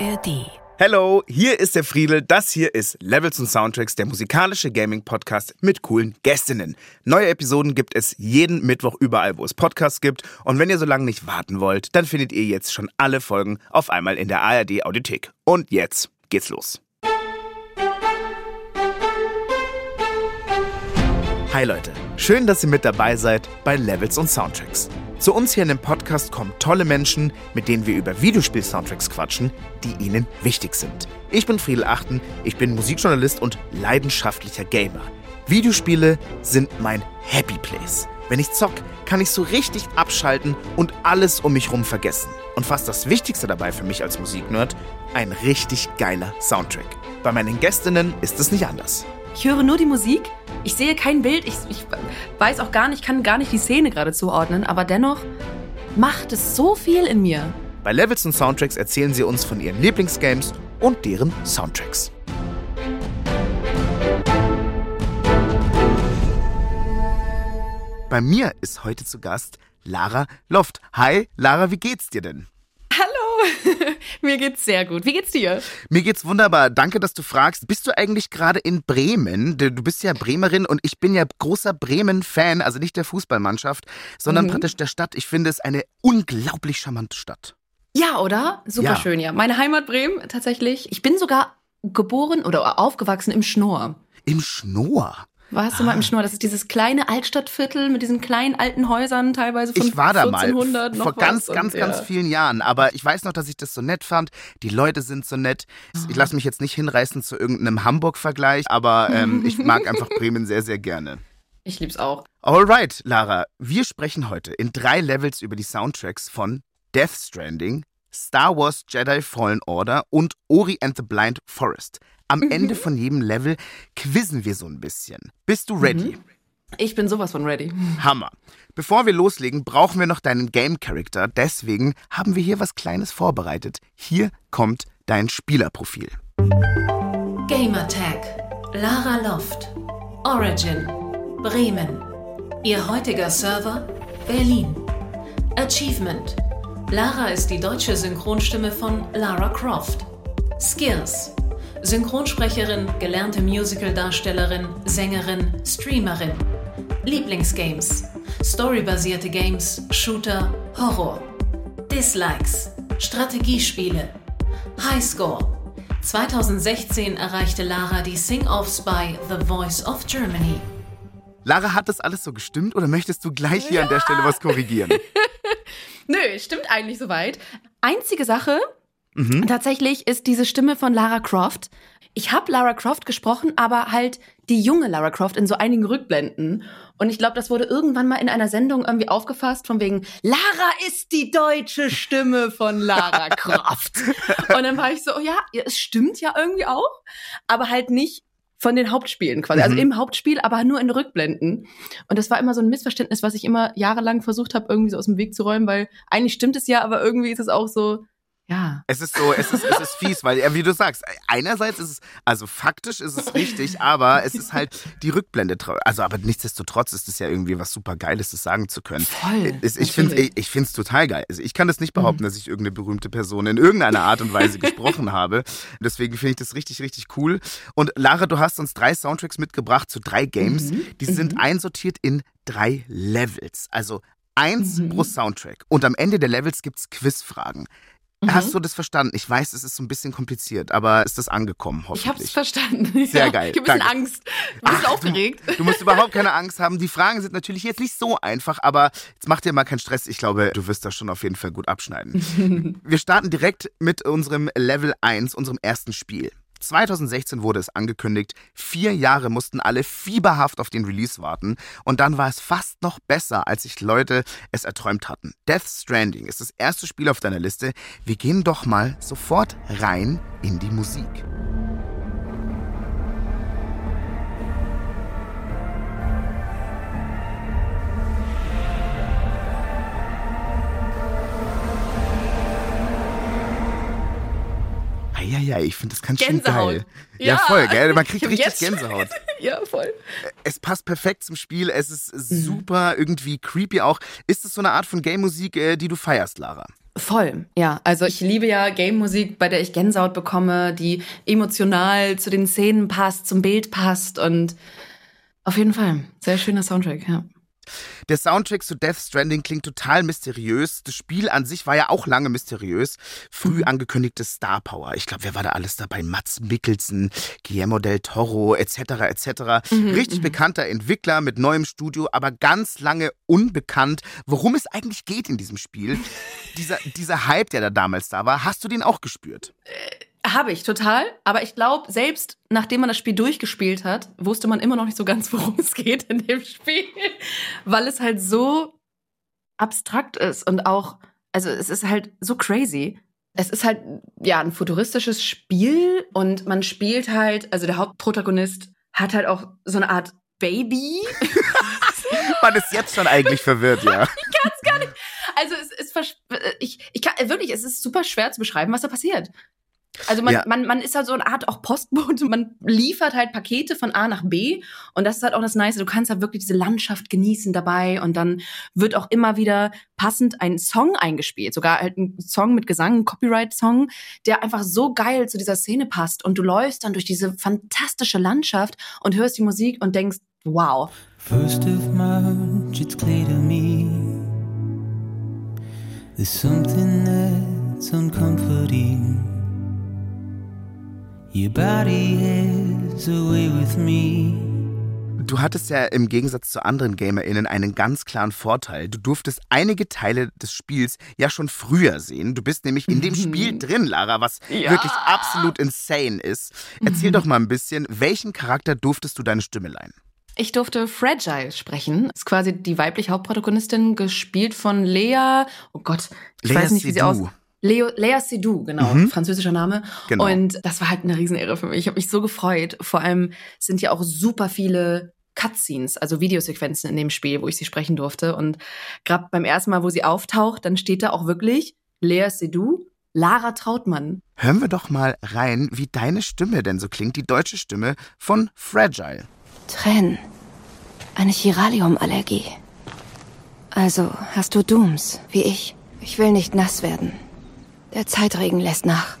ARD. Hello, hier ist der Friedel. Das hier ist Levels und Soundtracks, der musikalische Gaming-Podcast mit coolen Gästinnen. Neue Episoden gibt es jeden Mittwoch überall, wo es Podcasts gibt. Und wenn ihr so lange nicht warten wollt, dann findet ihr jetzt schon alle Folgen auf einmal in der ARD Audiothek. Und jetzt geht's los. Hi Leute, schön, dass ihr mit dabei seid bei Levels und Soundtracks. Zu uns hier in dem Podcast kommen tolle Menschen, mit denen wir über Videospiel-Soundtracks quatschen, die ihnen wichtig sind. Ich bin Friedel Achten, ich bin Musikjournalist und leidenschaftlicher Gamer. Videospiele sind mein Happy Place. Wenn ich zock, kann ich so richtig abschalten und alles um mich rum vergessen. Und fast das Wichtigste dabei für mich als Musiknerd, ein richtig geiler Soundtrack. Bei meinen Gästinnen ist es nicht anders. Ich höre nur die Musik, ich sehe kein Bild, ich, ich weiß auch gar nicht, kann gar nicht die Szene gerade zuordnen, aber dennoch macht es so viel in mir. Bei Levels und Soundtracks erzählen sie uns von ihren Lieblingsgames und deren Soundtracks. Bei mir ist heute zu Gast Lara Loft. Hi, Lara, wie geht's dir denn? Hallo, mir geht's sehr gut. Wie geht's dir? Mir geht's wunderbar. Danke, dass du fragst. Bist du eigentlich gerade in Bremen? Du bist ja Bremerin und ich bin ja großer Bremen-Fan, also nicht der Fußballmannschaft, sondern mhm. praktisch der Stadt. Ich finde es eine unglaublich charmante Stadt. Ja, oder? Super ja. schön, ja. Meine Heimat Bremen tatsächlich. Ich bin sogar geboren oder aufgewachsen im Schnorr. Im Schnorr? Warst du mal im ah. Schnorr? Das ist dieses kleine Altstadtviertel mit diesen kleinen alten Häusern, teilweise von Ich war da 1400 mal vor ganz, ganz, und, ganz ja. vielen Jahren. Aber ich weiß noch, dass ich das so nett fand. Die Leute sind so nett. Ich lasse mich jetzt nicht hinreißen zu irgendeinem Hamburg-Vergleich, aber ähm, ich mag einfach Bremen sehr, sehr gerne. Ich lieb's auch. Alright, Lara. Wir sprechen heute in drei Levels über die Soundtracks von Death Stranding, Star Wars Jedi Fallen Order und Ori and the Blind Forest. Am mhm. Ende von jedem Level quizzen wir so ein bisschen. Bist du ready? Mhm. Ich bin sowas von ready. Hammer. Bevor wir loslegen, brauchen wir noch deinen Game Character. Deswegen haben wir hier was Kleines vorbereitet. Hier kommt dein Spielerprofil. Gamertag. Lara Loft. Origin. Bremen. Ihr heutiger Server? Berlin. Achievement. Lara ist die deutsche Synchronstimme von Lara Croft. Skills. Synchronsprecherin, gelernte Musicaldarstellerin, Sängerin, Streamerin. Lieblingsgames: Storybasierte Games, Shooter, Horror. Dislikes: Strategiespiele. Highscore: 2016 erreichte Lara die Sing-Offs bei The Voice of Germany. Lara, hat das alles so gestimmt oder möchtest du gleich hier ja. an der Stelle was korrigieren? Nö, stimmt eigentlich soweit. Einzige Sache, Mhm. Tatsächlich ist diese Stimme von Lara Croft. Ich habe Lara Croft gesprochen, aber halt die junge Lara Croft in so einigen Rückblenden. Und ich glaube, das wurde irgendwann mal in einer Sendung irgendwie aufgefasst, von wegen, Lara ist die deutsche Stimme von Lara Croft. Und dann war ich so, oh ja, es stimmt ja irgendwie auch, aber halt nicht von den Hauptspielen quasi. Also mhm. Also im Hauptspiel, aber nur in Rückblenden. Und das war immer so ein Missverständnis, was ich immer jahrelang versucht habe, irgendwie so aus dem Weg zu räumen, weil eigentlich stimmt es ja, aber irgendwie ist es auch so, ja. Es ist so, es ist, es ist fies, weil, wie du sagst, einerseits ist es, also faktisch ist es richtig, aber es ist halt die Rückblende. Also, aber nichtsdestotrotz ist es ja irgendwie was super Geiles, das sagen zu können. Voll. Ich, ich finde ich, ich es total geil. Also ich kann das nicht behaupten, mhm. dass ich irgendeine berühmte Person in irgendeiner Art und Weise gesprochen habe. Deswegen finde ich das richtig, richtig cool. Und Lara, du hast uns drei Soundtracks mitgebracht zu drei Games. Mhm. Die sind mhm. einsortiert in drei Levels. Also eins mhm. pro Soundtrack. Und am Ende der Levels gibt es Quizfragen. Mhm. Hast du das verstanden? Ich weiß, es ist so ein bisschen kompliziert, aber ist das angekommen, hoffentlich? Ich hab's verstanden. Sehr ja, geil. Ich hab ein bisschen Danke. Angst. Ich bin Ach, aufgeregt. Du, du, musst überhaupt keine Angst haben. Die Fragen sind natürlich jetzt nicht so einfach, aber jetzt mach dir mal keinen Stress. Ich glaube, du wirst das schon auf jeden Fall gut abschneiden. Wir starten direkt mit unserem Level 1, unserem ersten Spiel. 2016 wurde es angekündigt, vier Jahre mussten alle fieberhaft auf den Release warten und dann war es fast noch besser, als sich Leute es erträumt hatten. Death Stranding ist das erste Spiel auf deiner Liste. Wir gehen doch mal sofort rein in die Musik. Ja, ja, ich finde das ganz schön geil. Ja, ja, voll, gell? Man kriegt richtig Gänsehaut. ja, voll. Es passt perfekt zum Spiel, es ist mhm. super, irgendwie creepy auch. Ist es so eine Art von Game-Musik, äh, die du feierst, Lara? Voll, ja. Also ich liebe ja Game-Musik, bei der ich Gänsehaut bekomme, die emotional zu den Szenen passt, zum Bild passt und auf jeden Fall. Sehr schöner Soundtrack, ja. Der Soundtrack zu Death Stranding klingt total mysteriös. Das Spiel an sich war ja auch lange mysteriös. Früh mhm. angekündigte Star Power. Ich glaube, wer war da alles dabei? Mats Mikkelsen, Guillermo del Toro, etc. etc. Mhm, Richtig mhm. bekannter Entwickler mit neuem Studio, aber ganz lange unbekannt, worum es eigentlich geht in diesem Spiel. dieser, dieser Hype, der da damals da war, hast du den auch gespürt? Habe ich total, aber ich glaube, selbst nachdem man das Spiel durchgespielt hat, wusste man immer noch nicht so ganz, worum es geht in dem Spiel, weil es halt so abstrakt ist und auch, also es ist halt so crazy. Es ist halt ja ein futuristisches Spiel und man spielt halt, also der Hauptprotagonist hat halt auch so eine Art Baby. man ist jetzt schon eigentlich verwirrt, ja. ich kann es gar nicht. Also es ist ich, ich kann wirklich, es ist super schwer zu beschreiben, was da passiert. Also man, ja. man, man ist halt so eine Art auch Postbote, man liefert halt Pakete von A nach B. Und das ist halt auch das Nice, du kannst halt wirklich diese Landschaft genießen dabei. Und dann wird auch immer wieder passend ein Song eingespielt, sogar halt ein Song mit Gesang, ein Copyright-Song, der einfach so geil zu dieser Szene passt. Und du läufst dann durch diese fantastische Landschaft und hörst die Musik und denkst, wow. First of March, it's clear to me. There's something that's uncomforting Your body has a way with me. Du hattest ja im Gegensatz zu anderen GamerInnen einen ganz klaren Vorteil. Du durftest einige Teile des Spiels ja schon früher sehen. Du bist nämlich in dem Spiel drin, Lara, was ja. wirklich absolut insane ist. Erzähl doch mal ein bisschen, welchen Charakter durftest du deine Stimme leihen? Ich durfte Fragile sprechen. Das ist quasi die weibliche Hauptprotagonistin, gespielt von Lea. Oh Gott, ich Lea weiß nicht, wie sie aussieht. Leo, Lea Seydoux, genau, mhm. französischer Name. Genau. Und das war halt eine Riesenehre für mich. Ich habe mich so gefreut. Vor allem sind ja auch super viele Cutscenes, also Videosequenzen in dem Spiel, wo ich sie sprechen durfte. Und gerade beim ersten Mal, wo sie auftaucht, dann steht da auch wirklich Lea Seydoux, Lara Trautmann. Hören wir doch mal rein, wie deine Stimme denn so klingt, die deutsche Stimme von Fragile. Tränen. Eine Chiralium-Allergie. Also hast du Dooms, wie ich. Ich will nicht nass werden. Der Zeitregen lässt nach.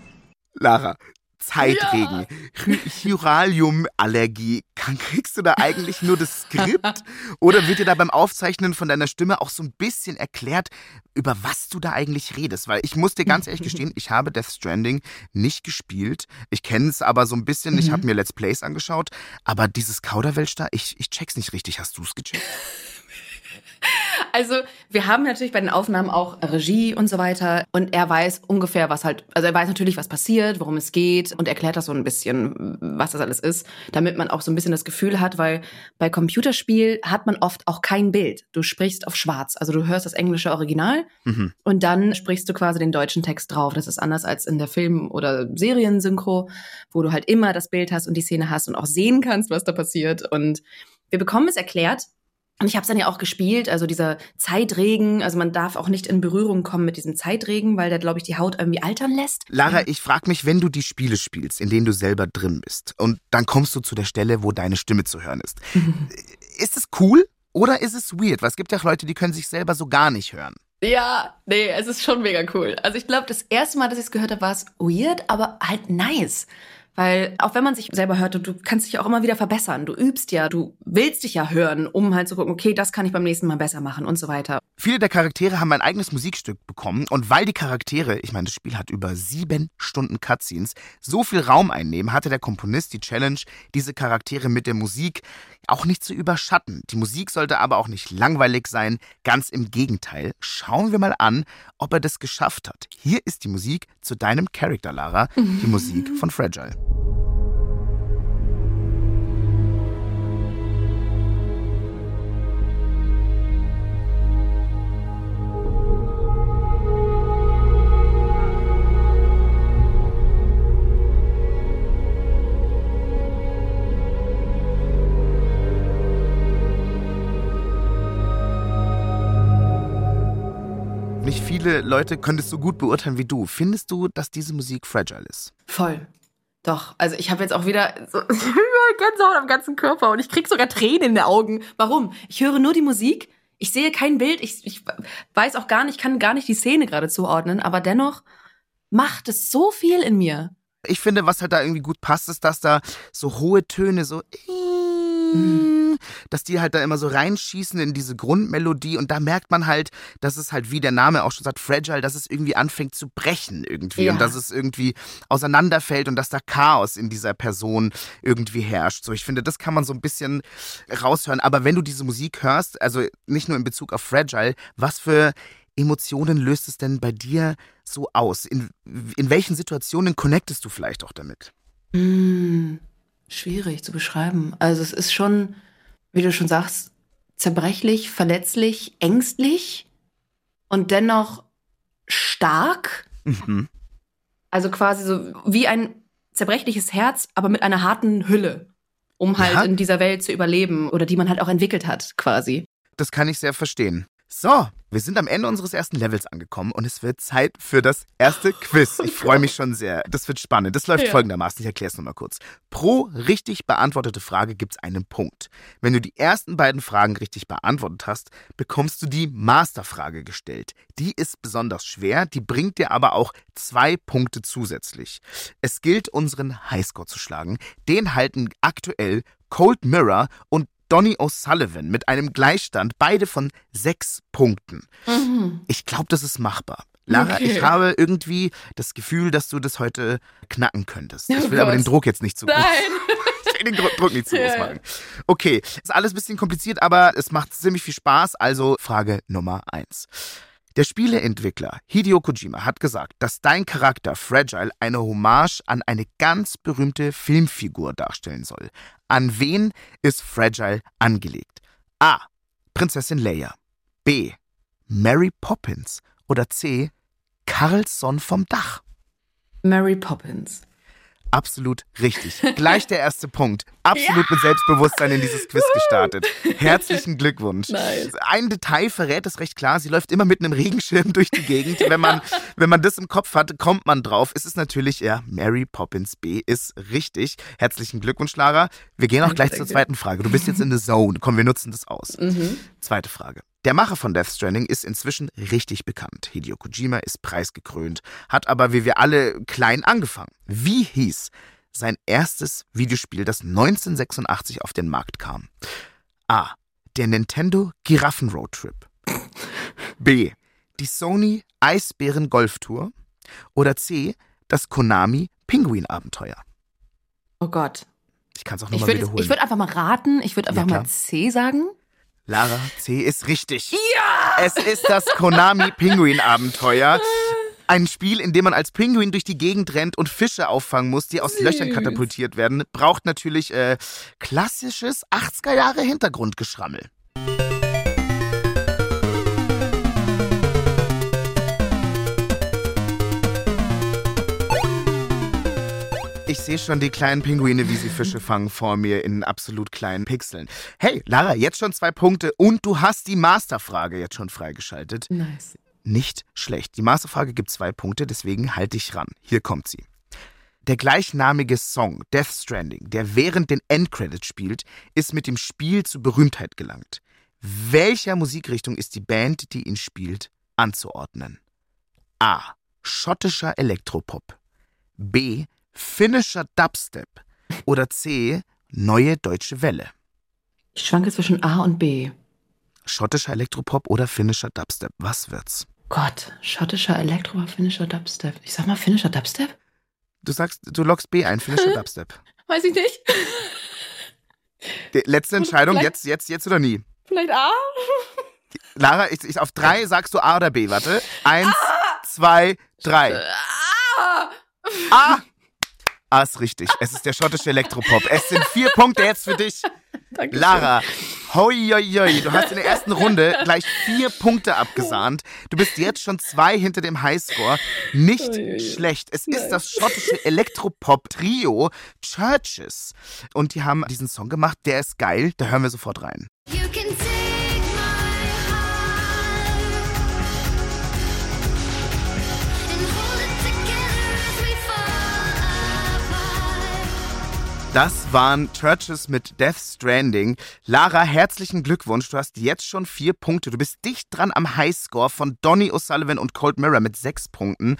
Lara, Zeitregen, ja. Chiralium-Allergie. Kriegst du da eigentlich nur das Skript? Oder wird dir da beim Aufzeichnen von deiner Stimme auch so ein bisschen erklärt, über was du da eigentlich redest? Weil ich muss dir ganz ehrlich gestehen, ich habe Death Stranding nicht gespielt. Ich kenne es aber so ein bisschen. Mhm. Ich habe mir Let's Plays angeschaut. Aber dieses Kauderwelsch da, ich, ich check's nicht richtig. Hast du es gecheckt? Also, wir haben natürlich bei den Aufnahmen auch Regie und so weiter. Und er weiß ungefähr, was halt, also er weiß natürlich, was passiert, worum es geht und erklärt das so ein bisschen, was das alles ist, damit man auch so ein bisschen das Gefühl hat, weil bei Computerspiel hat man oft auch kein Bild. Du sprichst auf schwarz. Also du hörst das englische Original mhm. und dann sprichst du quasi den deutschen Text drauf. Das ist anders als in der Film- oder Seriensynchro, wo du halt immer das Bild hast und die Szene hast und auch sehen kannst, was da passiert. Und wir bekommen es erklärt, und ich habe es dann ja auch gespielt, also dieser Zeitregen, also man darf auch nicht in Berührung kommen mit diesem Zeitregen, weil der, glaube ich, die Haut irgendwie altern lässt. Lara, ich frage mich, wenn du die Spiele spielst, in denen du selber drin bist, und dann kommst du zu der Stelle, wo deine Stimme zu hören ist. ist es cool oder ist es weird? Weil es gibt ja auch Leute, die können sich selber so gar nicht hören. Ja, nee, es ist schon mega cool. Also ich glaube, das erste Mal, dass ich es gehört habe, war es weird, aber halt nice. Weil auch wenn man sich selber hört, du kannst dich auch immer wieder verbessern. Du übst ja, du willst dich ja hören, um halt zu gucken, okay, das kann ich beim nächsten Mal besser machen und so weiter. Viele der Charaktere haben ein eigenes Musikstück bekommen und weil die Charaktere, ich meine, das Spiel hat über sieben Stunden Cutscenes, so viel Raum einnehmen, hatte der Komponist die Challenge, diese Charaktere mit der Musik auch nicht zu überschatten. Die Musik sollte aber auch nicht langweilig sein, ganz im Gegenteil. Schauen wir mal an, ob er das geschafft hat. Hier ist die Musik zu deinem Charakter, Lara, die Musik von Fragile. Nicht viele Leute können es so gut beurteilen wie du. Findest du, dass diese Musik fragile ist? Voll. Doch, also ich habe jetzt auch wieder so Gänsehaut am ganzen Körper und ich krieg sogar Tränen in den Augen. Warum? Ich höre nur die Musik, ich sehe kein Bild, ich, ich weiß auch gar nicht, kann gar nicht die Szene gerade zuordnen, aber dennoch macht es so viel in mir. Ich finde, was halt da irgendwie gut passt, ist, dass da so hohe Töne so. Mhm. Dass die halt da immer so reinschießen in diese Grundmelodie und da merkt man halt, dass es halt, wie der Name auch schon sagt, fragile, dass es irgendwie anfängt zu brechen irgendwie ja. und dass es irgendwie auseinanderfällt und dass da Chaos in dieser Person irgendwie herrscht. So, ich finde, das kann man so ein bisschen raushören. Aber wenn du diese Musik hörst, also nicht nur in Bezug auf Fragile, was für Emotionen löst es denn bei dir so aus? In, in welchen Situationen connectest du vielleicht auch damit? Mm, schwierig zu beschreiben. Also es ist schon, wie du schon sagst, zerbrechlich, verletzlich, ängstlich und dennoch stark. Mhm. Also quasi so wie ein zerbrechliches Herz, aber mit einer harten Hülle, um halt ja. in dieser Welt zu überleben oder die man halt auch entwickelt hat, quasi. Das kann ich sehr verstehen. So, wir sind am Ende unseres ersten Levels angekommen und es wird Zeit für das erste Quiz. Ich freue mich schon sehr. Das wird spannend. Das läuft ja. folgendermaßen. Ich erkläre es nochmal kurz. Pro richtig beantwortete Frage gibt es einen Punkt. Wenn du die ersten beiden Fragen richtig beantwortet hast, bekommst du die Masterfrage gestellt. Die ist besonders schwer, die bringt dir aber auch zwei Punkte zusätzlich. Es gilt, unseren Highscore zu schlagen. Den halten aktuell Cold Mirror und Donny O'Sullivan mit einem Gleichstand, beide von sechs Punkten. Mhm. Ich glaube, das ist machbar. Lara, okay. ich habe irgendwie das Gefühl, dass du das heute knacken könntest. Oh ich will Gott. aber den Druck jetzt nicht zu Nein. ich will den Druck nicht zu groß machen. Okay, ist alles ein bisschen kompliziert, aber es macht ziemlich viel Spaß. Also Frage Nummer eins. Der Spieleentwickler Hideo Kojima hat gesagt, dass dein Charakter Fragile eine Hommage an eine ganz berühmte Filmfigur darstellen soll. An wen ist Fragile angelegt? A. Prinzessin Leia. B. Mary Poppins. Oder C. Carlson vom Dach. Mary Poppins. Absolut richtig. Gleich der erste Punkt. Absolut ja. mit Selbstbewusstsein in dieses Quiz gestartet. Herzlichen Glückwunsch. Nice. Ein Detail verrät es recht klar. Sie läuft immer mit einem Regenschirm durch die Gegend. Wenn man, wenn man das im Kopf hat, kommt man drauf. Es ist natürlich, ja, Mary Poppins B ist richtig. Herzlichen Glückwunsch, Lara. Wir gehen auch gleich zur zweiten Frage. Du bist jetzt in the zone. Komm, wir nutzen das aus. Mhm. Zweite Frage. Der Macher von Death Stranding ist inzwischen richtig bekannt. Hideo Kojima ist preisgekrönt, hat aber wie wir alle klein angefangen. Wie hieß sein erstes Videospiel, das 1986 auf den Markt kam? A. Der Nintendo Giraffen Road Trip. B. Die Sony Eisbären Golf Tour. Oder C. Das Konami Pinguin Abenteuer. Oh Gott. Ich kann es auch nochmal wiederholen. Ich würde einfach mal raten. Ich würde einfach ja, mal C sagen. Lara, C ist richtig. Ja! Es ist das Konami Pinguin Abenteuer. Ein Spiel, in dem man als Pinguin durch die Gegend rennt und Fische auffangen muss, die aus Süß. Löchern katapultiert werden, braucht natürlich äh, klassisches 80er Ich sehe schon die kleinen Pinguine, wie sie Fische fangen vor mir in absolut kleinen Pixeln. Hey, Lara, jetzt schon zwei Punkte und du hast die Masterfrage jetzt schon freigeschaltet. Nice. Nicht schlecht. Die Masterfrage gibt zwei Punkte, deswegen halte ich ran. Hier kommt sie. Der gleichnamige Song Death Stranding, der während den Endcredits spielt, ist mit dem Spiel zu Berühmtheit gelangt. Welcher Musikrichtung ist die Band, die ihn spielt, anzuordnen? A. Schottischer Elektropop. B finnischer Dubstep oder C, neue deutsche Welle? Ich schwanke zwischen A und B. Schottischer Elektropop oder finnischer Dubstep? Was wird's? Gott, schottischer Elektropop, finnischer Dubstep. Ich sag mal finnischer Dubstep? Du sagst, du loggst B ein, finnischer Dubstep. Weiß ich nicht. Die letzte Entscheidung, jetzt, jetzt, jetzt oder nie? Vielleicht A? Lara, ich, ich, auf drei sagst du A oder B, warte. Eins, A. zwei, drei. A! A! Ah, ist richtig. Es ist der schottische Elektropop. Es sind vier Punkte jetzt für dich. Dankeschön. Lara, hoi, hoi, hoi. Du hast in der ersten Runde gleich vier Punkte abgesahnt. Du bist jetzt schon zwei hinter dem Highscore. Nicht oi, schlecht. Es ist das schottische Elektropop-Trio Churches. Und die haben diesen Song gemacht. Der ist geil. Da hören wir sofort rein. You can Das waren Churches mit Death Stranding. Lara, herzlichen Glückwunsch. Du hast jetzt schon vier Punkte. Du bist dicht dran am Highscore von Donny O'Sullivan und Cold Mirror mit sechs Punkten.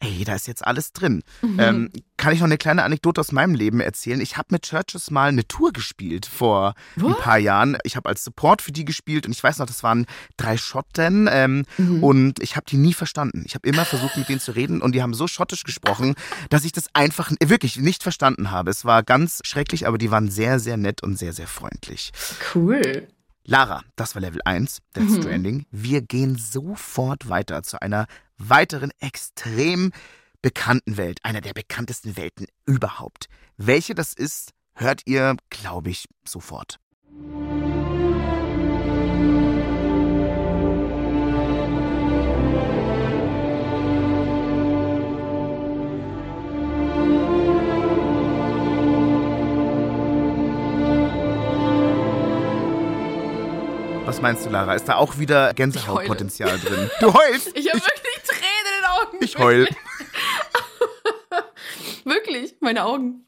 Ey, da ist jetzt alles drin. Mhm. Ähm, kann ich noch eine kleine Anekdote aus meinem Leben erzählen? Ich habe mit Churches mal eine Tour gespielt vor What? ein paar Jahren. Ich habe als Support für die gespielt und ich weiß noch, das waren drei Schotten ähm, mhm. und ich habe die nie verstanden. Ich habe immer versucht, mit denen zu reden und die haben so schottisch gesprochen, dass ich das einfach wirklich nicht verstanden habe. Es war ganz schrecklich, aber die waren sehr, sehr nett und sehr, sehr freundlich. Cool. Lara, das war Level 1, Death mhm. Stranding. Wir gehen sofort weiter zu einer weiteren extrem bekannten Welt, einer der bekanntesten Welten überhaupt. Welche das ist, hört ihr, glaube ich, sofort. Was meinst du, Lara? Ist da auch wieder Gänsehautpotenzial drin? Du heulst? Ich habe wirklich Tränen in den Augen. Ich heul. wirklich, meine Augen.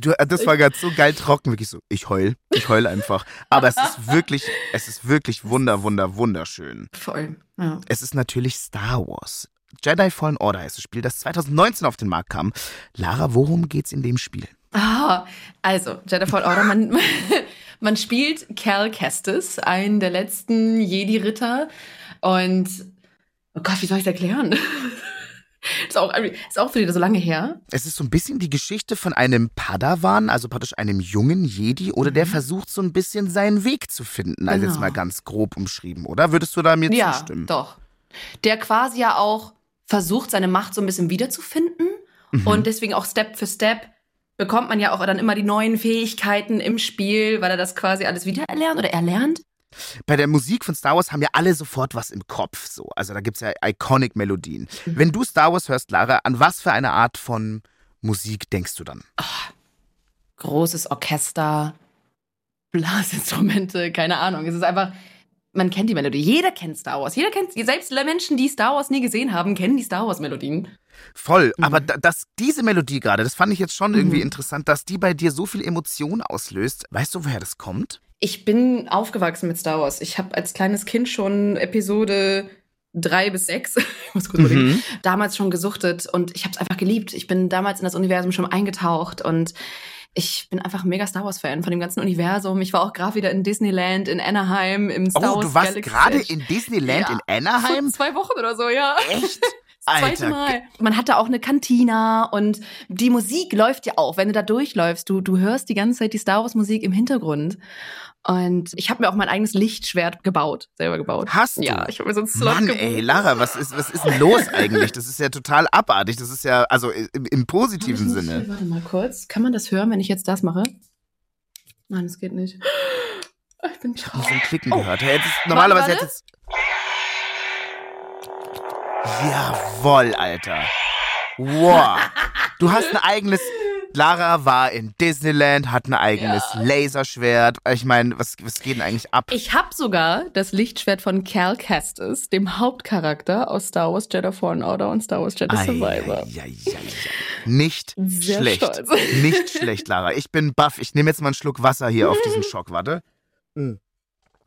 Du, das war gerade so geil trocken, wirklich so. Ich heul, ich heul einfach. Aber es ist wirklich, es ist wirklich wunder, wunder, wunderschön. Voll. Ja. Es ist natürlich Star Wars. Jedi Fallen Order heißt das Spiel, das 2019 auf den Markt kam. Lara, worum geht's in dem Spiel? Ah, also Jedi Fallen Order, man, man spielt Cal Kestis, einen der letzten Jedi-Ritter. Und, oh Gott, wie soll ich das erklären? ist, auch, ist auch wieder so lange her. Es ist so ein bisschen die Geschichte von einem Padawan, also praktisch einem jungen Jedi, oder der mhm. versucht so ein bisschen seinen Weg zu finden. Also genau. jetzt mal ganz grob umschrieben, oder? Würdest du da mir ja, zustimmen? Ja, doch. Der quasi ja auch versucht, seine Macht so ein bisschen wiederzufinden mhm. und deswegen auch Step für Step bekommt man ja auch dann immer die neuen Fähigkeiten im Spiel, weil er das quasi alles wieder erlernt oder erlernt. Bei der Musik von Star Wars haben ja alle sofort was im Kopf. So. Also da gibt es ja iconic Melodien. Mhm. Wenn du Star Wars hörst, Lara, an was für eine Art von Musik denkst du dann? Oh, großes Orchester, Blasinstrumente, keine Ahnung. Es ist einfach, man kennt die Melodie. Jeder kennt Star Wars. Jeder kennt, selbst Menschen, die Star Wars nie gesehen haben, kennen die Star Wars Melodien. Voll, mhm. aber dass diese Melodie gerade, das fand ich jetzt schon irgendwie mhm. interessant, dass die bei dir so viel Emotion auslöst. Weißt du, woher das kommt? Ich bin aufgewachsen mit Star Wars. Ich habe als kleines Kind schon Episode drei bis sechs, ich muss kurz mhm. damals schon gesuchtet und ich habe es einfach geliebt. Ich bin damals in das Universum schon eingetaucht und ich bin einfach ein mega Star Wars Fan von dem ganzen Universum. Ich war auch gerade wieder in Disneyland in Anaheim im Star oh, Wars. Oh, du warst gerade in Disneyland ja, in Anaheim? Vor zwei Wochen oder so, ja. Echt? Das zweite Mal. Man hatte auch eine Kantina und die Musik läuft ja auch, wenn du da durchläufst. Du, du hörst die ganze Zeit die Star Wars Musik im Hintergrund. Und ich habe mir auch mein eigenes Lichtschwert gebaut, selber gebaut. Hast du? Ja, ich habe mir so ein Slot Mann, ey, Lara, was ist, was ist denn los eigentlich? Das ist ja total abartig. Das ist ja, also im, im positiven nicht, Sinne. Warte mal kurz. Kann man das hören, wenn ich jetzt das mache? Nein, das geht nicht. Ich bin Ich habe so ein Klicken oh. gehört. Hey, ist, normalerweise hätte es. Jawoll, Alter. Wow. Du hast ein eigenes Lara war in Disneyland, hat ein eigenes ja. Laserschwert. Ich meine, was, was geht denn eigentlich ab? Ich habe sogar das Lichtschwert von Cal Kestis, dem Hauptcharakter aus Star Wars Jedi Fallen Order und Star Wars Jedi Survivor. Ja, ja, ja, Nicht Sehr schlecht. Stolz. Nicht schlecht, Lara. Ich bin baff. Ich nehme jetzt mal einen Schluck Wasser hier auf diesen Schock. Warte. Mhm.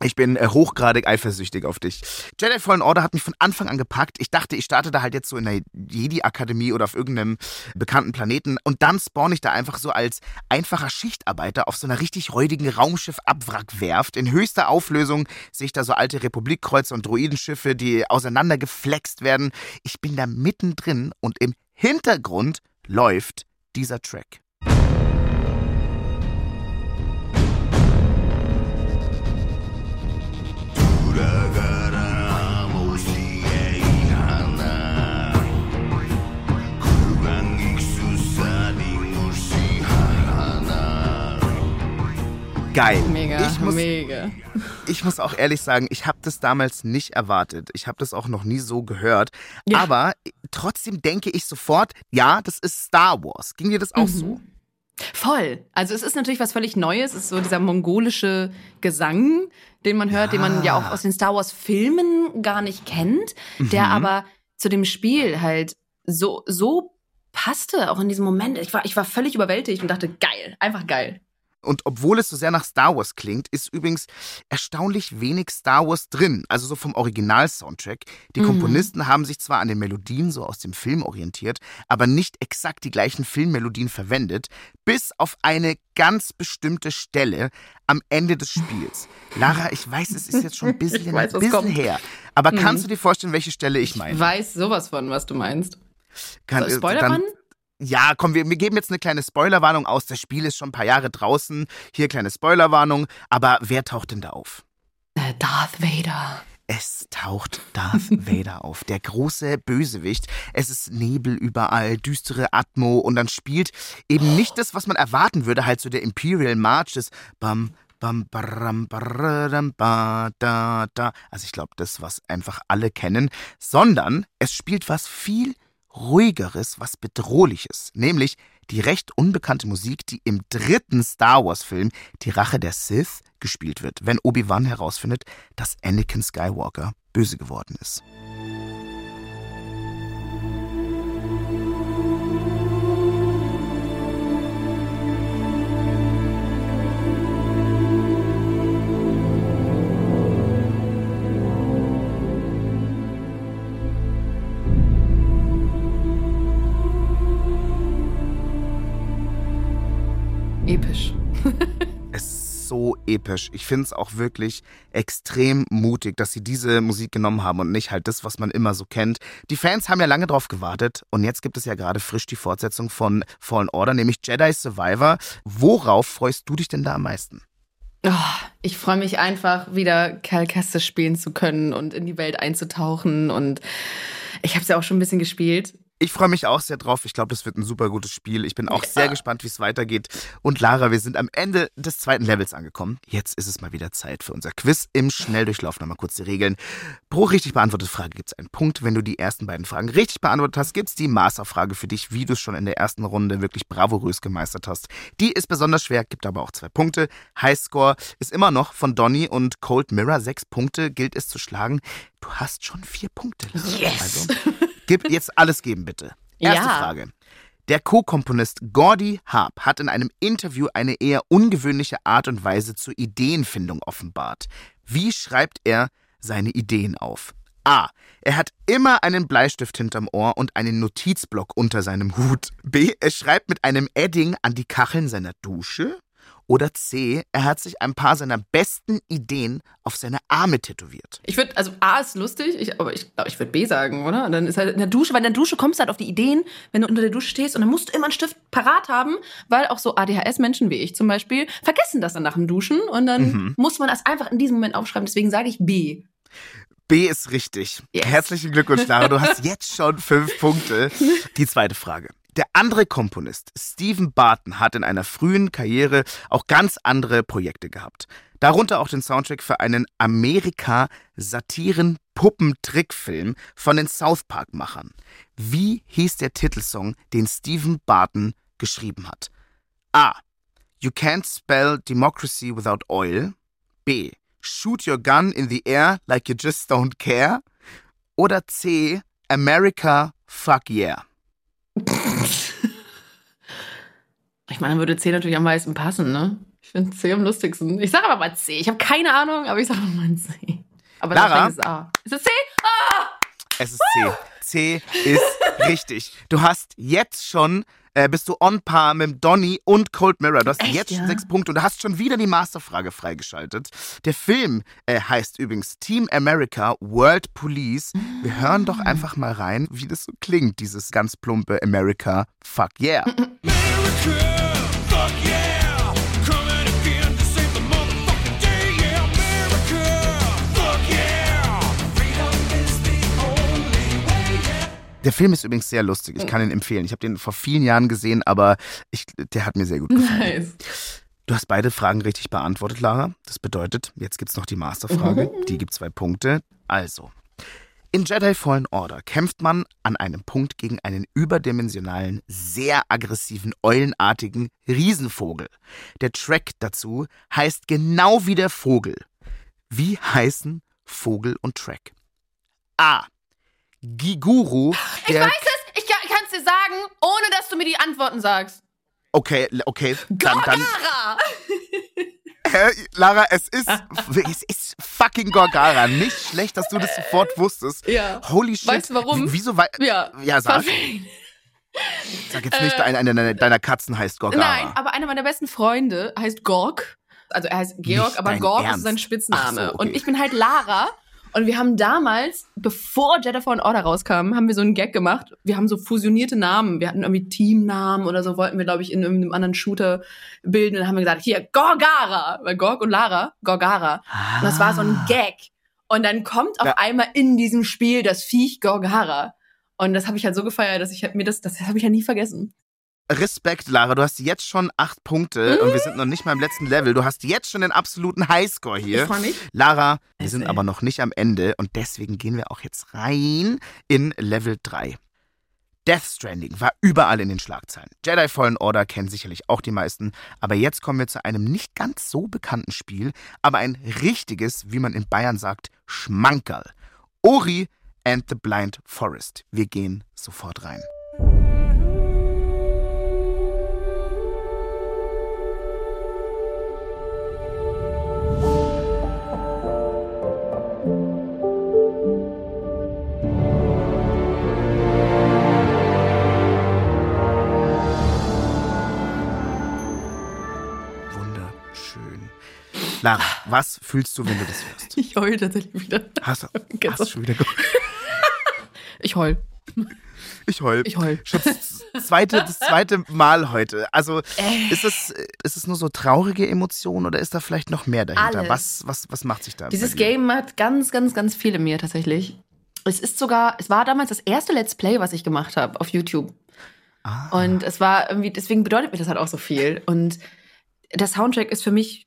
Ich bin äh, hochgradig eifersüchtig auf dich. Jedi Fallen Order hat mich von Anfang an gepackt. Ich dachte, ich starte da halt jetzt so in der Jedi-Akademie oder auf irgendeinem bekannten Planeten und dann spawn ich da einfach so als einfacher Schichtarbeiter auf so einer richtig räudigen Raumschiff-Abwrackwerft. In höchster Auflösung sehe ich da so alte Republikkreuze und Droidenschiffe, die auseinandergeflext werden. Ich bin da mittendrin und im Hintergrund läuft dieser Track. Geil. Mega, ich muss, mega. Ich muss auch ehrlich sagen, ich habe das damals nicht erwartet. Ich habe das auch noch nie so gehört. Ja. Aber trotzdem denke ich sofort, ja, das ist Star Wars. Ging dir das auch mhm. so? Voll. Also es ist natürlich was völlig Neues. Es ist so dieser mongolische Gesang, den man hört, ja. den man ja auch aus den Star Wars Filmen gar nicht kennt, mhm. der aber zu dem Spiel halt so, so passte auch in diesem Moment. Ich war, ich war völlig überwältigt und dachte, geil, einfach geil. Und obwohl es so sehr nach Star Wars klingt, ist übrigens erstaunlich wenig Star Wars drin. Also so vom Original-Soundtrack. Die Mhm. Komponisten haben sich zwar an den Melodien so aus dem Film orientiert, aber nicht exakt die gleichen Filmmelodien verwendet, bis auf eine ganz bestimmte Stelle am Ende des Spiels. Lara, ich weiß, es ist jetzt schon ein bisschen, Ich weiß, ein bisschen her. Aber Mhm. kannst du dir vorstellen, welche Stelle ich meine? Weiß sowas von, was du meinst. Kann, So, äh, Spoiler dann- Mann? Ja, komm, wir, wir geben jetzt eine kleine Spoilerwarnung aus. Das Spiel ist schon ein paar Jahre draußen. Hier kleine Spoilerwarnung. Aber wer taucht denn da auf? Äh, Darth Vader. Es taucht Darth Vader auf, der große Bösewicht. Es ist Nebel überall, düstere Atmo und dann spielt eben nicht das, was man erwarten würde, halt so der Imperial March, das Bam, Bam, baram, baradam, ba, da, da. Also ich glaube, das, was einfach alle kennen, sondern es spielt was viel ruhigeres, was bedrohliches, nämlich die recht unbekannte Musik, die im dritten Star Wars-Film, Die Rache der Sith, gespielt wird, wenn Obi-Wan herausfindet, dass Anakin Skywalker böse geworden ist. So episch. Ich finde es auch wirklich extrem mutig, dass sie diese Musik genommen haben und nicht halt das, was man immer so kennt. Die Fans haben ja lange drauf gewartet und jetzt gibt es ja gerade frisch die Fortsetzung von Fallen Order, nämlich Jedi Survivor. Worauf freust du dich denn da am meisten? Oh, ich freue mich einfach, wieder Cal Kestis spielen zu können und in die Welt einzutauchen. Und ich habe es ja auch schon ein bisschen gespielt. Ich freue mich auch sehr drauf. Ich glaube, das wird ein super gutes Spiel. Ich bin auch sehr gespannt, wie es weitergeht. Und Lara, wir sind am Ende des zweiten Levels angekommen. Jetzt ist es mal wieder Zeit für unser Quiz im Schnelldurchlauf. Nochmal kurz die Regeln. Pro richtig beantwortete Frage gibt es einen Punkt. Wenn du die ersten beiden Fragen richtig beantwortet hast, gibt es die Masterfrage für dich, wie du es schon in der ersten Runde wirklich bravourös gemeistert hast. Die ist besonders schwer, gibt aber auch zwei Punkte. Highscore ist immer noch von Donny und Cold Mirror. Sechs Punkte gilt es zu schlagen. Du hast schon vier Punkte. Yes. Also, gib jetzt alles geben, bitte. Erste Ja. Frage. Der Co-Komponist Gordy Harp hat in einem Interview eine eher ungewöhnliche Art und Weise zur Ideenfindung offenbart. Wie schreibt er seine Ideen auf? A. Er hat immer einen Bleistift hinterm Ohr und einen Notizblock unter seinem Hut. B. Er schreibt mit einem Edding an die Kacheln seiner Dusche. Oder C. Er hat sich ein paar seiner besten Ideen auf seine Arme tätowiert. Ich würde, also A ist lustig, ich, aber ich glaube, ich würde B sagen, oder? Und dann ist halt in der Dusche, weil in der Dusche kommst du halt auf die Ideen, wenn du unter der Dusche stehst und dann musst du immer einen Stift parat haben, weil auch so ADHS-Menschen wie ich zum Beispiel vergessen das dann nach dem Duschen und dann Mhm. muss man das einfach in diesem Moment aufschreiben. Deswegen sage ich B. B ist richtig. Yes. Herzlichen Glückwunsch, Lara. Du hast jetzt schon fünf Punkte. Die zweite Frage. Der andere Komponist, Stephen Barton, hat in einer frühen Karriere auch ganz andere Projekte gehabt. Darunter auch den Soundtrack für einen Amerika-Satiren-Puppentrickfilm von den South Park-Machern. Wie hieß der Titelsong, den Stephen Barton geschrieben hat? A. You can't spell democracy without oil. B. Shoot your gun in the air like you just don't care. Oder C. America, fuck yeah. Ich meine, dann würde C natürlich am meisten passen, ne? Ich finde C am lustigsten. Ich sage aber mal C. Ich habe keine Ahnung, aber ich sage mal C. Aber Lara? ist es A. Ist es C? Ah! Es ist C. C ist richtig. Du hast jetzt schon, äh, bist du on par mit Donny und Cold Mirror. Du hast Echt, jetzt schon ja? sechs Punkte und du hast schon wieder die Masterfrage freigeschaltet. Der Film äh, heißt übrigens Team America World Police. Wir hören doch einfach mal rein, wie das so klingt, dieses ganz plumpe America, fuck yeah. America, Der Film ist übrigens sehr lustig. Ich kann ihn empfehlen. Ich habe den vor vielen Jahren gesehen, aber ich, der hat mir sehr gut gefallen. Nice. Du hast beide Fragen richtig beantwortet, Lara. Das bedeutet, jetzt gibt's noch die Masterfrage. Die gibt zwei Punkte. Also, in Jedi Fallen Order kämpft man an einem Punkt gegen einen überdimensionalen, sehr aggressiven, eulenartigen Riesenvogel. Der Track dazu heißt genau wie der Vogel. Wie heißen Vogel und Track? A. Giguru, Ich weiß es! Ich kann es dir sagen, ohne dass du mir die Antworten sagst. Okay, okay. Dann, dann, Gorgara! Hä, Lara, es ist, es ist fucking Gorgara. Nicht schlecht, dass du das sofort wusstest. Ja. Holy shit. Weißt du warum? Wieso? Wei Ja. Ja, sag. Sag jetzt nicht, eine, eine deiner Katzen heißt Gorgara. Äh, Nein, aber einer meiner besten Freunde heißt Gorg. Also er heißt Georg, Nicht aber Gorg Ernst? ist sein Spitzname. So, okay. Und ich bin halt Lara. Und wir haben damals, bevor Jedi Fallen Order rauskam, haben wir so einen Gag gemacht. Wir haben so fusionierte Namen. Wir hatten irgendwie Teamnamen oder so, wollten wir, glaube ich, in irgendeinem anderen Shooter bilden. Und dann haben wir gesagt, hier, Gorgara. Weil Gorg und Lara, Gorgara. Und das war so ein Gag. Und dann kommt auf Ja. einmal in diesem Spiel das Viech Gorgara. Und das habe ich halt so gefeiert, dass ich halt mir das, das habe ich ja nie vergessen. Respekt, Lara. Du hast jetzt schon acht Punkte und wir sind noch nicht mal im letzten Level. Du hast jetzt schon den absoluten Highscore Ich hier. freu mich. Lara, wir sind aber noch nicht am Ende und deswegen gehen wir auch jetzt rein in Level 3. Death Stranding war überall in den Schlagzeilen. Jedi Fallen Order kennen sicherlich auch die meisten, aber jetzt kommen wir zu einem nicht ganz so bekannten Spiel, aber ein richtiges, wie man in Bayern sagt, Schmankerl. Ori and the Blind Forest. Wir gehen sofort rein. Lara, was fühlst du, wenn du das hörst? Ich heul tatsächlich wieder. Hast du, Kennst hast du schon wieder ge Ich heul. Ich heul. Ich heul. Schon das zweite, das zweite Mal heute. Also Äh. ist es, ist es nur so traurige Emotionen oder ist da vielleicht noch mehr dahinter? Alles. Was, was, was macht sich da? Dieses? Game hat ganz, ganz, ganz viel in mir tatsächlich. Es ist sogar, es war damals das erste Let's Play, was ich gemacht habe auf YouTube. Ah. Und es war irgendwie, deswegen bedeutet mir das halt auch so viel. Und der Soundtrack ist für mich,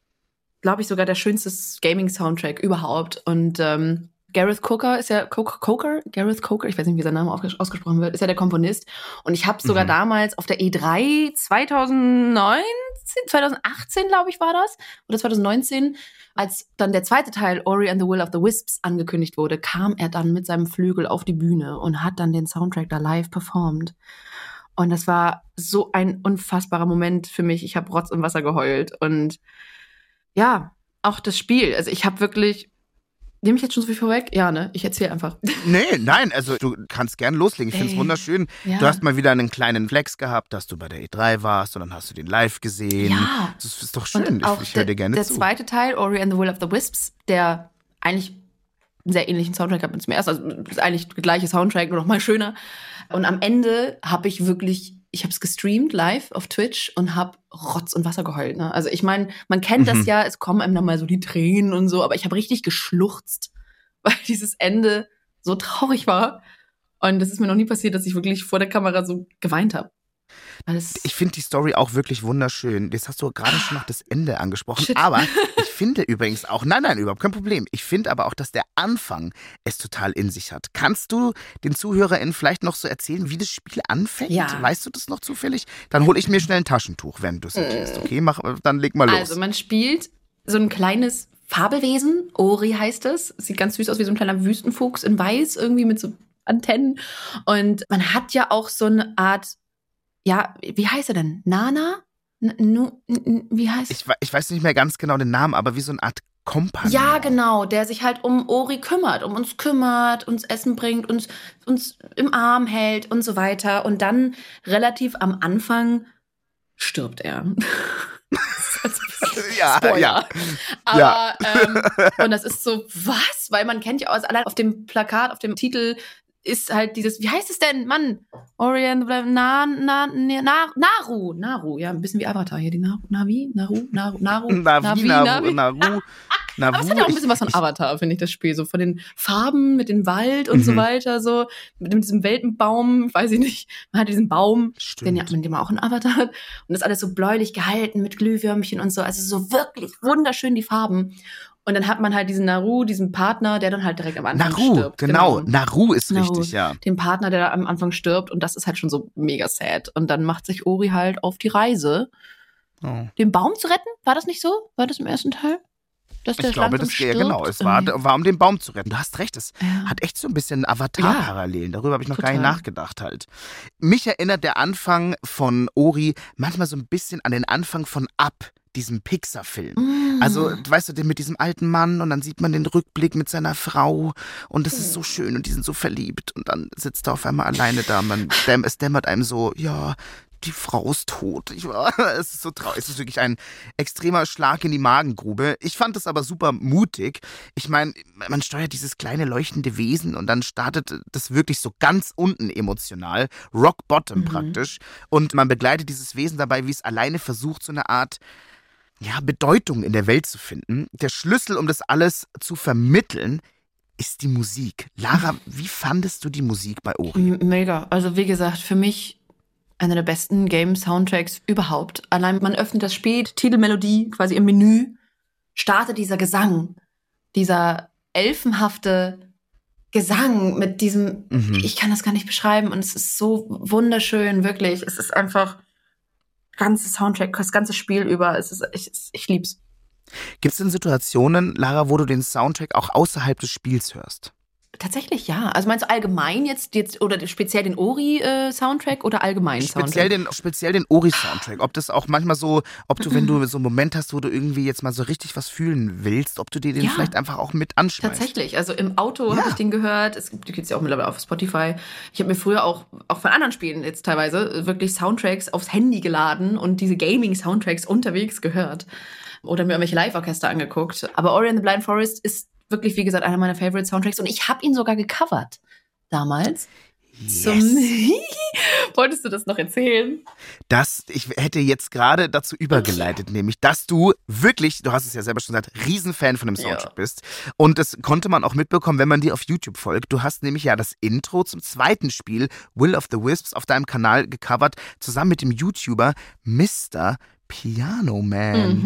glaube ich, sogar der schönste Gaming-Soundtrack überhaupt. Und ähm, Gareth Coker ist ja Coker, Coker, Gareth Coker, ich weiß nicht, wie sein Name ausgesprochen wird, ist ja der Komponist. Und ich habe sogar Mhm. damals auf der E3 2019, 2018, glaube ich, war das, oder 2019, als dann der zweite Teil Ori and the Will of the Wisps angekündigt wurde, kam er dann mit seinem Flügel auf die Bühne und hat dann den Soundtrack da live performt. Und das war so ein unfassbarer Moment für mich. Ich habe Rotz und Wasser geheult. Und ja, auch das Spiel. Also ich habe wirklich. Nehme ich jetzt schon so viel vorweg? Ja, ne? Ich erzähle einfach. Nee, nein, also du kannst gern loslegen. Ich finde es wunderschön. Ja. Du hast mal wieder einen kleinen Flex gehabt, dass du bei der E3 warst und dann hast du den live gesehen. Ja. Das ist doch schön. Und auch ich ich höre dir gerne der zu. zweite Teil, Ori and the Will of the Wisps, der eigentlich einen sehr ähnlichen Soundtrack hat mit zum ersten. Also ist eigentlich der gleiche Soundtrack, nur noch mal schöner. Und am Ende habe ich wirklich, ich habe es gestreamt live auf Twitch und habe Rotz und Wasser geheult. Ne? Also ich meine, man kennt das Mhm. ja, es kommen einem dann mal so die Tränen und so, aber ich habe richtig geschluchzt, weil dieses Ende so traurig war. Und das ist mir noch nie passiert, dass ich wirklich vor der Kamera so geweint habe. Ich finde die Story auch wirklich wunderschön. Jetzt hast du gerade schon noch das Ende angesprochen. Shit. Aber ich finde übrigens auch, nein, nein, überhaupt kein Problem. Ich finde aber auch, dass der Anfang es total in sich hat. Kannst du den ZuhörerInnen vielleicht noch so erzählen, wie das Spiel anfängt? Ja. Weißt du das noch zufällig? Dann hole ich mir schnell ein Taschentuch, wenn du es erklärst. Okay, mach, dann leg mal los. Äh. Also man spielt so ein kleines Fabelwesen, Ori heißt es. Sieht ganz süß aus wie so ein kleiner Wüstenfuchs in weiß, irgendwie mit so Antennen. Und man hat ja auch so eine Art, ja, wie heißt er denn? Nana? N nu, wie heißt ich, ich weiß nicht mehr ganz genau den Namen, aber wie so eine Art Kompagnon. Ja, genau, der sich halt um Ori kümmert, um uns kümmert, uns Essen bringt, uns, uns im Arm hält und so weiter. Und dann relativ am Anfang stirbt er. Ja, Spoiler. ja. Aber, Ja. ähm, und das ist so, was? Weil man kennt ja aus, allein auf dem Plakat, auf dem Titel ist halt dieses, wie heißt es denn, Mann? Orient, na, na, na, na, Naru, Naru, ja, ein bisschen wie Avatar hier, die Naru, Navi, Naru, Naru, Naru, Navi, Naru, Naru, Aber es hat ja auch ein bisschen was von Avatar, finde ich, das Spiel. So von den Farben mit dem Wald und so Mhm. weiter, so mit diesem Weltenbaum, weiß ich nicht. Man hat diesen Baum, den, ja, mit dem man auch einen Avatar hat. Und das ist alles so bläulich gehalten mit Glühwürmchen und so. Also so wirklich wunderschön die Farben. Und dann hat man halt diesen Naru, diesen Partner, der dann halt direkt am Anfang Naru, stirbt. genau. Naru ist Naru. richtig, ja. Den Partner, der da am Anfang stirbt. Und das ist halt schon so mega sad. Und dann macht sich Ori halt auf die Reise, Oh. den Baum zu retten. War das nicht so? War das im ersten Teil? dass der Ich glaube, das stirbt genau. Es war, war, um den Baum zu retten. Du hast recht, es Ja. hat echt so ein bisschen Avatar-Parallelen. Darüber habe ich noch gar nicht Total. nachgedacht halt. Mich erinnert der Anfang von Ori manchmal so ein bisschen an den Anfang von Up, diesem Pixar-Film. Mm. Also, weißt du, mit diesem alten Mann und dann sieht man den Rückblick mit seiner Frau und das ist so schön und die sind so verliebt und dann sitzt er auf einmal alleine da. Man, es dämmert einem so, ja, die Frau ist tot. Ich war, es ist so traurig. Es ist wirklich ein extremer Schlag in die Magengrube. Ich fand es aber super mutig. Ich meine, man steuert dieses kleine leuchtende Wesen und dann startet das wirklich so ganz unten emotional, rock bottom praktisch. Und man begleitet dieses Wesen dabei, wie es alleine versucht, so eine Art ja, Bedeutung in der Welt zu finden. Der Schlüssel, um das alles zu vermitteln, ist die Musik. Lara, wie fandest du die Musik bei Ori? Mega. Also wie gesagt, für mich einer der besten Game-Soundtracks überhaupt. Allein man öffnet das Spiel, Titelmelodie quasi im Menü, startet dieser Gesang, dieser elfenhafte Gesang mit diesem, Mhm. ich kann das gar nicht beschreiben und es ist so wunderschön, wirklich. Es ist einfach ganze Soundtrack, das ganze Spiel über. Es ist, ich, ich lieb's. Gibt es denn Situationen, Lara, wo du den Soundtrack auch außerhalb des Spiels hörst? Tatsächlich ja. Also meinst du allgemein jetzt, jetzt oder speziell den Ori-Soundtrack oder allgemein Speziell Soundtrack? den, speziell den Ori-Soundtrack. Ob das auch manchmal so, ob du, wenn du so einen Moment hast, wo du irgendwie jetzt mal so richtig was fühlen willst, ob du dir den Ja. vielleicht einfach auch mit anschmeißt. Tatsächlich, also im Auto Ja. habe ich den gehört. Es gibt es ja auch mittlerweile auf Spotify. Ich habe mir früher auch auch von anderen Spielen jetzt teilweise wirklich Soundtracks aufs Handy geladen und diese Gaming-Soundtracks unterwegs gehört oder mir irgendwelche Live-Orchester angeguckt. Aber Ori and the Blind Forest ist wirklich, wie gesagt, einer meiner Favorite Soundtracks und ich habe ihn sogar gecovert damals. Zum Wolltest du das noch erzählen? Das, ich hätte jetzt gerade dazu übergeleitet, nämlich, dass du wirklich, du hast es ja selber schon gesagt, Riesenfan von dem Soundtrack Ja. bist. Und das konnte man auch mitbekommen, wenn man dir auf YouTube folgt. Du hast nämlich ja das Intro zum zweiten Spiel, Will of the Wisps, auf deinem Kanal gecovert, zusammen mit dem YouTuber Mr. Piano Man.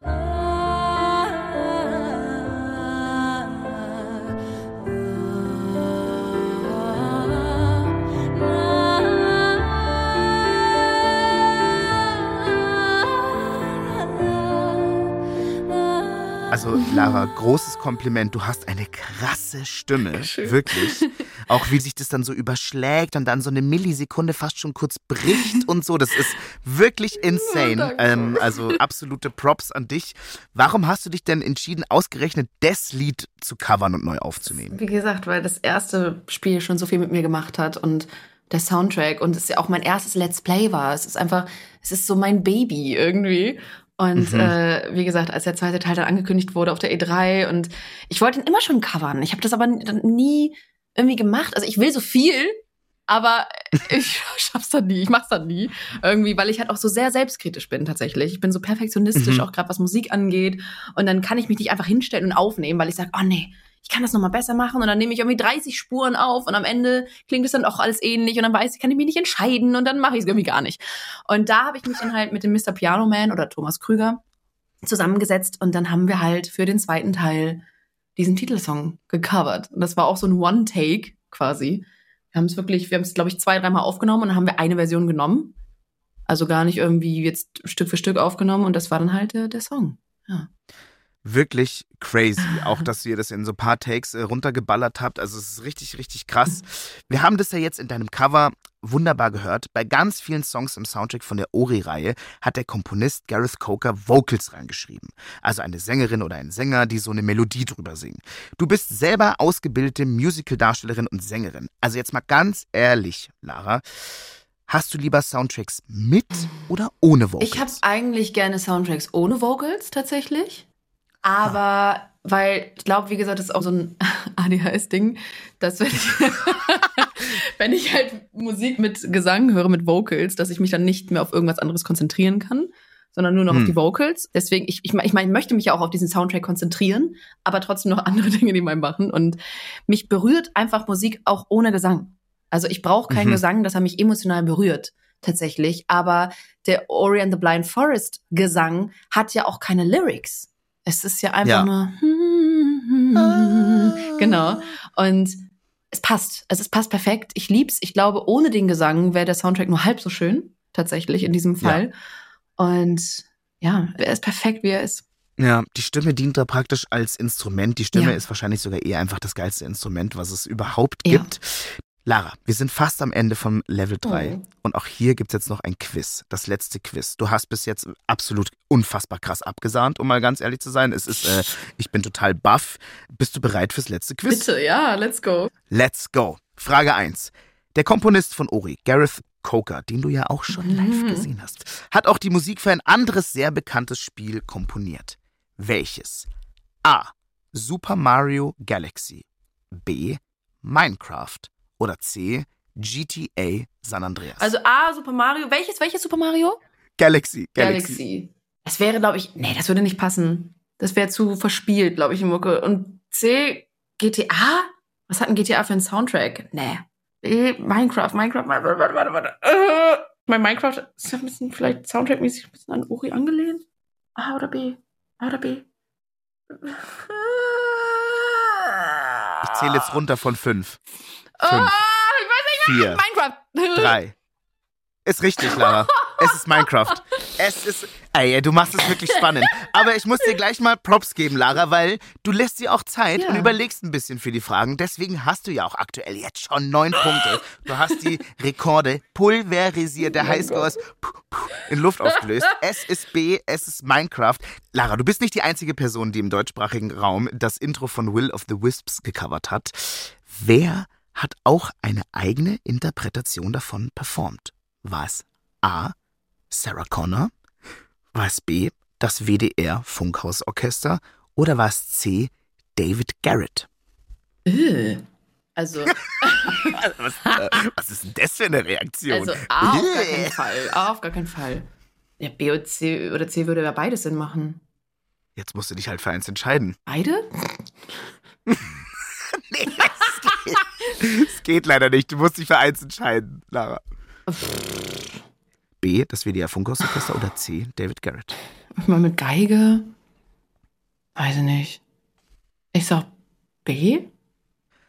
Mhm. Also, Lara, großes Kompliment. Du hast eine krasse Stimme. Dankeschön. Wirklich. Auch wie sich das dann so überschlägt und dann so eine Millisekunde fast schon kurz bricht und so. Das ist wirklich insane. ähm, also, absolute Props an dich. Warum hast du dich denn entschieden, ausgerechnet das Lied zu covern und neu aufzunehmen? Wie gesagt, weil das erste Spiel schon so viel mit mir gemacht hat und der Soundtrack und es ja auch mein erstes Let's Play war. Es ist einfach, es ist so mein Baby irgendwie. Und Mhm. äh, wie gesagt, als der zweite Teil dann angekündigt wurde auf der E3 und ich wollte ihn immer schon covern. Ich habe das aber dann nie irgendwie gemacht. Also ich will so viel, aber ich schaff's dann nie. Ich mach's dann nie. Irgendwie, weil ich halt auch so sehr selbstkritisch bin tatsächlich. Ich bin so perfektionistisch, Mhm. auch gerade was Musik angeht. Und dann kann ich mich nicht einfach hinstellen und aufnehmen, weil ich sage, oh nee, ich kann das noch mal besser machen und dann nehme ich irgendwie 30 Spuren auf und am Ende klingt es dann auch alles ähnlich und dann weiß ich, kann ich mich nicht entscheiden und dann mache ich es irgendwie gar nicht. Und da habe ich mich dann halt mit dem Mr. Piano Man oder Thomas Krüger zusammengesetzt und dann haben wir halt für den zweiten Teil diesen Titelsong gecovert. Und das war auch so ein One-Take quasi. Wir haben es wirklich, wir haben es, glaube ich, zwei, dreimal aufgenommen und dann haben wir eine Version genommen. Also gar nicht irgendwie jetzt Stück für Stück aufgenommen und das war dann halt der, der Song. Ja. Wirklich crazy. Auch, dass ihr das in so ein paar Takes äh, runtergeballert habt. Also, es ist richtig, richtig krass. Wir haben das ja jetzt in deinem Cover wunderbar gehört. Bei ganz vielen Songs im Soundtrack von der Ori-Reihe hat der Komponist Gareth Coker Vocals reingeschrieben. Also eine Sängerin oder ein Sänger, die so eine Melodie drüber singen. Du bist selber ausgebildete Musical-Darstellerin und Sängerin. Also jetzt mal ganz ehrlich, Lara. Hast du lieber Soundtracks mit oder ohne Vocals? Ich habe eigentlich gerne Soundtracks ohne Vocals tatsächlich. Aber weil ich glaube, wie gesagt, das ist auch so ein ADHS-Ding, dass wenn ich, wenn ich halt Musik mit Gesang höre, mit Vocals, dass ich mich dann nicht mehr auf irgendwas anderes konzentrieren kann, sondern nur noch auf Hm. die Vocals. Deswegen, ich, ich, ich, mein, ich möchte mich ja auch auf diesen Soundtrack konzentrieren, aber trotzdem noch andere Dinge nebenbei machen. Und mich berührt einfach Musik auch ohne Gesang. Also ich brauche keinen Mhm. Gesang, dass er mich emotional berührt, tatsächlich. Aber der Ori and the Blind Forest Gesang hat ja auch keine Lyrics. Es ist ja einfach Ja. nur Ah. genau. Und es passt. Also es passt perfekt. Ich lieb's. Ich glaube, ohne den Gesang wäre der Soundtrack nur halb so schön, tatsächlich in diesem Fall. Und ja, er ist perfekt, wie er ist. Ja, die Stimme dient da praktisch als Instrument. Die Stimme Ja. ist wahrscheinlich sogar eher einfach das geilste Instrument, was es überhaupt Ja. Gibt. Lara, wir sind fast am Ende vom Level 3 Oh. und auch hier gibt's jetzt noch ein Quiz, das letzte Quiz. Du hast bis jetzt absolut unfassbar krass abgesahnt, um mal ganz ehrlich zu sein. Es ist, äh, ich bin total baff. Bist du bereit fürs letzte Quiz? Bitte, ja, let's go. Let's go. Frage 1. Der Komponist von Ori, Gareth Coker, den du ja auch schon live Mhm. gesehen hast, hat auch die Musik für ein anderes sehr bekanntes Spiel komponiert. Welches? A. Super Mario Galaxy. B. Minecraft. Oder C. GTA San Andreas. Also A, Super Mario. Welches, welches Super Mario? Galaxy. Galaxy. Das wäre, glaube ich, nee, das würde nicht passen. Das wäre zu verspielt, glaube ich, die Mucke. Und C, GTA? Was hat ein GTA für einen Soundtrack? Nee. B, Minecraft, Minecraft, warte, warte, warte, warte. Äh, mein Minecraft ist ja ein bisschen vielleicht soundtrackmäßig ein bisschen an Uri angelehnt. A oder B? A oder B? Ich zähle jetzt runter von fünf. Ah, Fünf, ich weiß nicht, vier, Minecraft. drei. Ist richtig, Lara. Es ist Minecraft. Es ist. Ey, du machst es wirklich spannend. Aber ich muss dir gleich mal Props geben, Lara, weil du lässt dir auch Zeit Ja. und überlegst ein bisschen für die Fragen. Deswegen hast du ja auch aktuell jetzt schon neun Punkte. Du hast die Rekorde pulverisiert. Der Highscore ist puh, puh, in Luft aufgelöst. Es ist B, es ist Minecraft. Lara, du bist nicht die einzige Person, die im deutschsprachigen Raum das Intro von Will of the Wisps gecovert hat. Wer hat auch eine eigene Interpretation davon performt? War es A. Sarah Connor? War es B. Das WDR Funkhausorchester? Oder war es C. David Garrett? Äh, Also, Was, äh, was ist denn das für eine Reaktion? also A auf gar keinen Fall. A auf gar keinen Fall. Ja, B oder C oder C würde ja beides Sinn machen. Jetzt musst du dich halt für eins entscheiden. Beide? Nee, es geht, es geht leider nicht. Du musst dich für eins entscheiden, Lara. B. Das WDR Funkhausorchester oder C. David Garrett? Mal mit Geige? Weiß ich nicht. Ich sag B?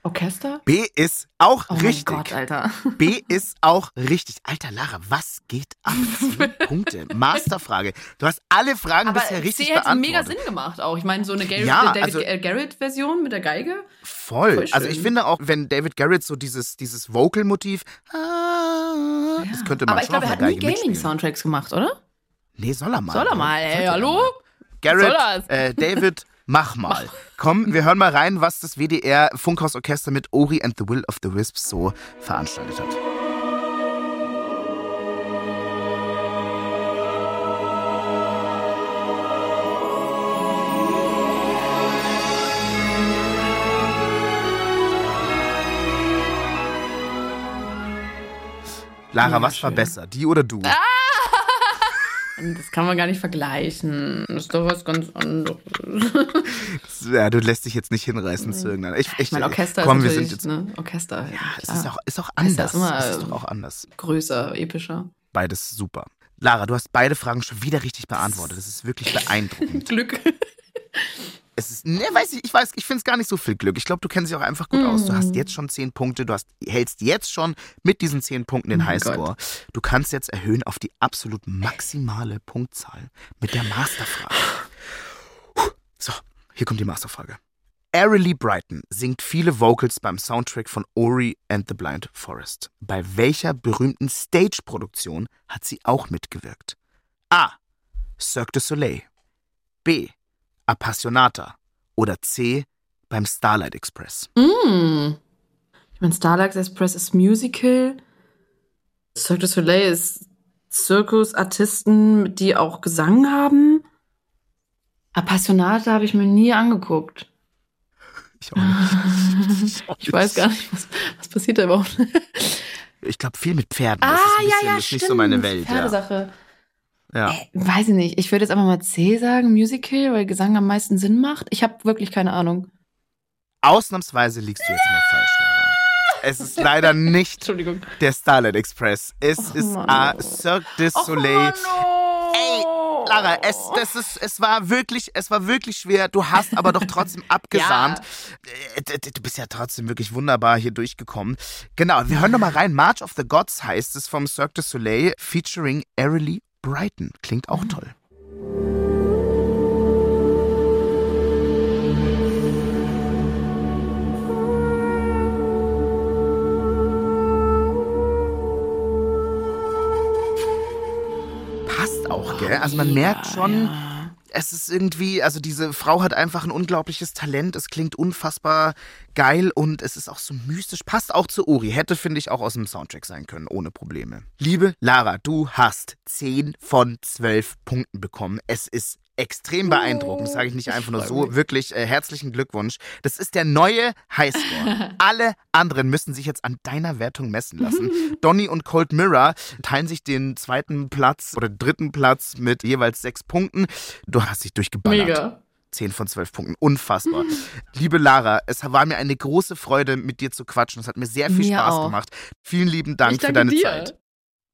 Orchester? B ist auch Oh richtig. mein Gott, Alter. B ist auch richtig. Alter Lara, was geht ab? Punkte. Masterfrage. Du hast alle Fragen Aber bisher richtig C hätte beantwortet. mega Sinn gemacht auch. Ich meine, so eine Garrett, Ja, David also- äh, Garrett-Version mit der Geige. Voll. Voll Also ich finde auch, wenn David Garrett so dieses, dieses Vocal-Motiv, ah, das könnte man Aber ich schon glaube, er hat nie. Gaming-Soundtracks gemacht, oder? Nee, soll er mal. Soll er mal, ey, hallo? Garrett, äh, David, mach mal. Komm, wir hören mal rein, was das WDR Funkhausorchester mit Ori and the Will of the Wisps so veranstaltet hat. Lara, was war besser, die oder du? Das kann man gar nicht vergleichen. Das ist doch was ganz anderes. Ja, du lässt dich jetzt nicht hinreißen zu irgendeiner. Ich, ich, Mein Orchester komm, ist wir natürlich, sind jetzt. ne? Orchester. Ja, es klar. ist auch, ist auch anders. ist immer, es ist doch auch anders. größer, epischer. Beides super. Lara, du hast beide Fragen schon wieder richtig beantwortet. Das ist wirklich beeindruckend. Glück. Es ist, ne, weiß ich, ich weiß, ich finde es gar nicht so viel Glück. Ich glaube, du kennst dich auch einfach gut aus. Du Mm. hast jetzt schon zehn Punkte, du hast, hältst jetzt schon mit diesen zehn Punkten den Oh Highscore. Du kannst jetzt erhöhen auf die absolut maximale Punktzahl mit der Masterfrage. So, hier kommt die Masterfrage. Ariely Brighton singt viele Vocals beim Soundtrack von Ori and the Blind Forest. Bei welcher berühmten Stage-Produktion hat sie auch mitgewirkt? A. Cirque du Soleil. B. Appassionata. Oder C. Beim Starlight Express. Mm. Ich meine, Starlight Express ist Musical. Cirque du Soleil ist Zirkusartisten, die auch Gesang haben. Appassionata habe ich mir nie angeguckt. Ich auch nicht. Ich weiß gar nicht, was, was passiert da überhaupt. Ich glaube, viel mit Pferden. Das ist, ein bisschen, das ist nicht so meine Welt. Ja. Pferdesache. Ja. Äh, weiß ich nicht. Ich würde jetzt einfach mal C sagen, Musical, weil Gesang am meisten Sinn macht. Ich habe wirklich keine Ahnung. Ausnahmsweise liegst du jetzt mal falsch, Lara. Es ist leider nicht Entschuldigung. der Starlight Express. Es Och, ist Mann, A. oh. Cirque du Och, Soleil. Mann, oh. Ey, Lara, es, das ist, es war wirklich, es war wirklich schwer. Du hast aber doch trotzdem abgesahnt. Äh, d- d- Du bist ja trotzdem wirklich wunderbar hier durchgekommen. Genau, wir hören noch mal rein. March of the Gods heißt es vom Cirque du Soleil featuring Ariely Brighton. Klingt auch mhm. toll. Passt auch, gell? Also man merkt schon, ja, ja es ist irgendwie, also diese Frau hat einfach ein unglaubliches Talent. Es klingt unfassbar geil und es ist auch so mystisch. Passt auch zu Uri. Hätte, finde ich, auch aus dem Soundtrack sein können, ohne Probleme. Liebe Lara, du hast 10 von 12 Punkten bekommen. Es ist extrem beeindruckend. Das sage ich nicht einfach nur so. Wirklich äh, herzlichen Glückwunsch. Das ist der neue Highscore. Alle anderen müssen sich jetzt an deiner Wertung messen lassen. Donny und Cold Mirror teilen sich den zweiten Platz oder dritten Platz mit jeweils sechs Punkten. Du hast dich durchgeballert. Mega. 10 von 12 Punkten. Unfassbar. Liebe Lara, es war mir eine große Freude, mit dir zu quatschen. Es hat mir sehr viel Mir Spaß auch. gemacht. Vielen lieben Dank für deine dir. Zeit.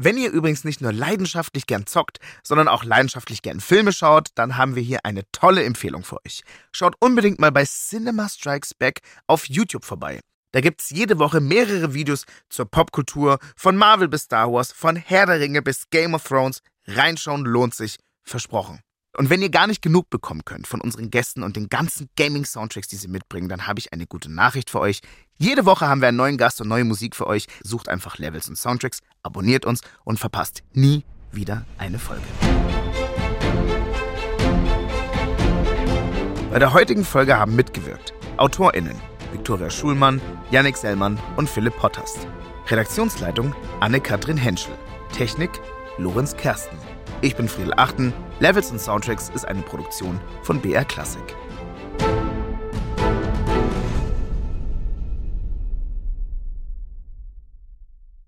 Wenn ihr übrigens nicht nur leidenschaftlich gern zockt, sondern auch leidenschaftlich gern Filme schaut, dann haben wir hier eine tolle Empfehlung für euch. Schaut unbedingt mal bei Cinema Strikes Back auf YouTube vorbei. Da gibt's jede Woche mehrere Videos zur Popkultur, von Marvel bis Star Wars, von Herr der Ringe bis Game of Thrones. Reinschauen lohnt sich, versprochen. Und wenn ihr gar nicht genug bekommen könnt von unseren Gästen und den ganzen Gaming-Soundtracks, die sie mitbringen, dann habe ich eine gute Nachricht für euch. Jede Woche haben wir einen neuen Gast und neue Musik für euch. Sucht einfach Levels und Soundtracks, abonniert uns und verpasst nie wieder eine Folge. Bei der heutigen Folge haben mitgewirkt AutorInnen Viktoria Schulmann, Yannick Sellmann und Philipp Potterst. Redaktionsleitung Anne-Kathrin Henschel. Technik Lorenz Kersten. Ich bin Friedel Achten. Levels und Soundtracks ist eine Produktion von BR Classic.